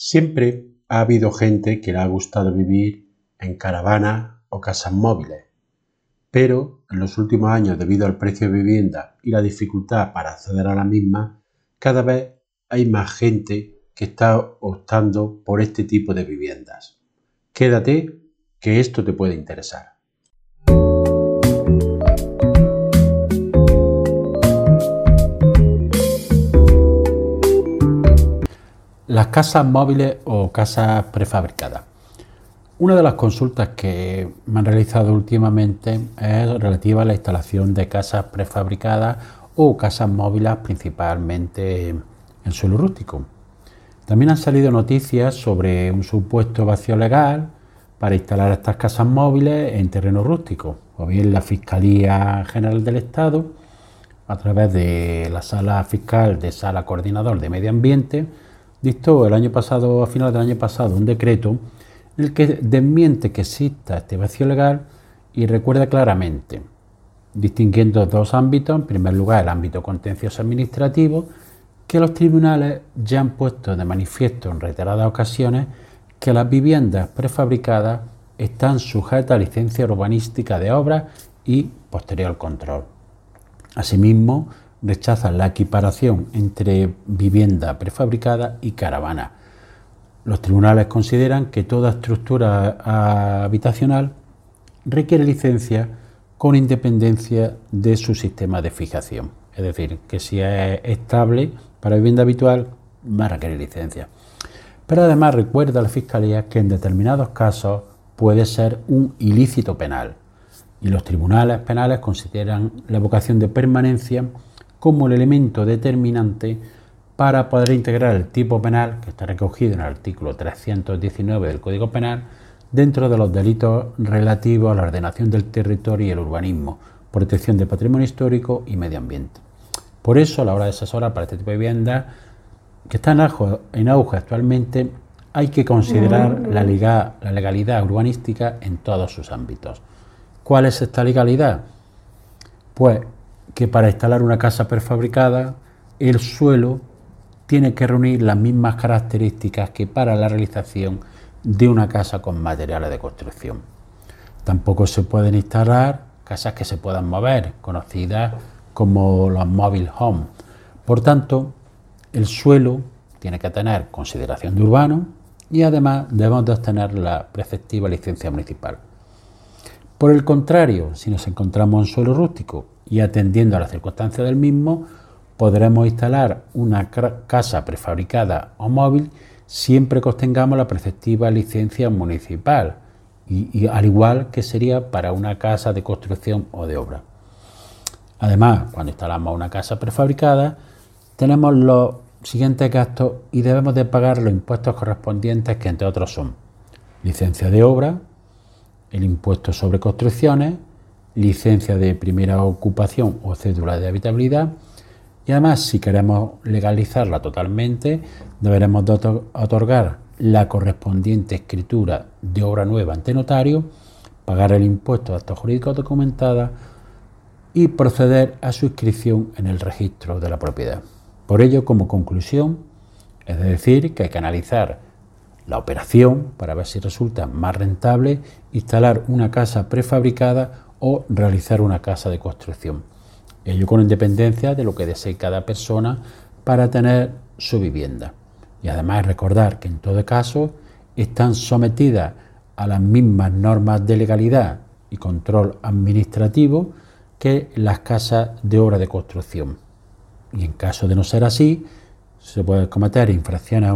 Siempre ha habido gente que le ha gustado vivir en caravanas o casas móviles, pero en los últimos años, debido al precio de vivienda y la dificultad para acceder a la misma, cada vez hay más gente que está optando por este tipo de viviendas. Quédate, que esto te puede interesar. Las casas móviles o casas prefabricadas. Una de las consultas que me han realizado últimamente es relativa a la instalación de casas prefabricadas o casas móviles principalmente en suelo rústico. También han salido noticias sobre un supuesto vacío legal para instalar estas casas móviles en terreno rústico, o bien la Fiscalía General del Estado, a través de la Sala Fiscal de Sala Coordinador de Medio Ambiente, dictó el año pasado, a finales del año pasado, un decreto en el que desmiente que exista este vacío legal y recuerda claramente, distinguiendo dos ámbitos, en primer lugar el ámbito contencioso administrativo, que los tribunales ya han puesto de manifiesto en reiteradas ocasiones que las viviendas prefabricadas están sujetas a licencia urbanística de obras y posterior control. Asimismo, rechazan la equiparación entre vivienda prefabricada y caravana. Los tribunales consideran que toda estructura habitacional requiere licencia con independencia de su sistema de fijación. Es decir, que si es estable para vivienda habitual, va a requerir licencia. Pero además recuerda a la Fiscalía que en determinados casos puede ser un ilícito penal y los tribunales penales consideran la vocación de permanencia como el elemento determinante para poder integrar el tipo penal que está recogido en el artículo 319 del Código Penal dentro de los delitos relativos a la ordenación del territorio y el urbanismo, protección del patrimonio histórico y medio ambiente. Por eso, a la hora de asesorar para este tipo de viviendas, que está en auge, actualmente, hay que considerar la, la legalidad urbanística en todos sus ámbitos. ¿Cuál es esta legalidad? Pues que para instalar una casa prefabricada, el suelo tiene que reunir las mismas características que para la realización de una casa con materiales de construcción. Tampoco se pueden instalar casas que se puedan mover, conocidas como los mobile home. Por tanto, el suelo tiene que tener consideración de urbano y además debemos de obtener la preceptiva licencia municipal. Por el contrario, si nos encontramos en suelo rústico y atendiendo a las circunstancias del mismo, podremos instalar una casa prefabricada o móvil siempre que obtengamos la preceptiva licencia municipal, y, al igual que sería para una casa de construcción o de obra. Además, cuando instalamos una casa prefabricada, tenemos los siguientes gastos y debemos de pagar los impuestos correspondientes que entre otros son licencia de obra, el impuesto sobre construcciones, licencia de primera ocupación o cédula de habitabilidad, y además, si queremos legalizarla totalmente, deberemos otorgar la correspondiente escritura de obra nueva ante notario, pagar el impuesto de actos jurídicos documentados y proceder a su inscripción en el registro de la propiedad. Por ello, como conclusión, es decir, que hay que analizar la operación para ver si resulta más rentable instalar una casa prefabricada o realizar una casa de construcción ello con independencia de lo que desee cada persona para tener su vivienda. Y además recordar que en todo caso están sometidas a las mismas normas de legalidad y control administrativo que las casas de obra de construcción. Y en caso de no ser así, se pueden cometer infracciones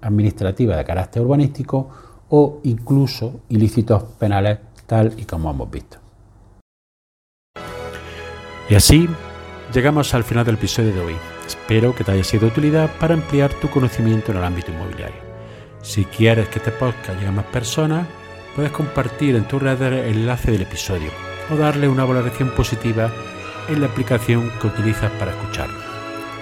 administrativas de carácter urbanístico o incluso ilícitos penales tal y como hemos visto. Y así llegamos al final del episodio de hoy. Espero que te haya sido de utilidad para ampliar tu conocimiento en el ámbito inmobiliario. Si quieres que este podcast llegue a más personas, puedes compartir en tu red el enlace del episodio o darle una valoración positiva en la aplicación que utilizas para escucharlo.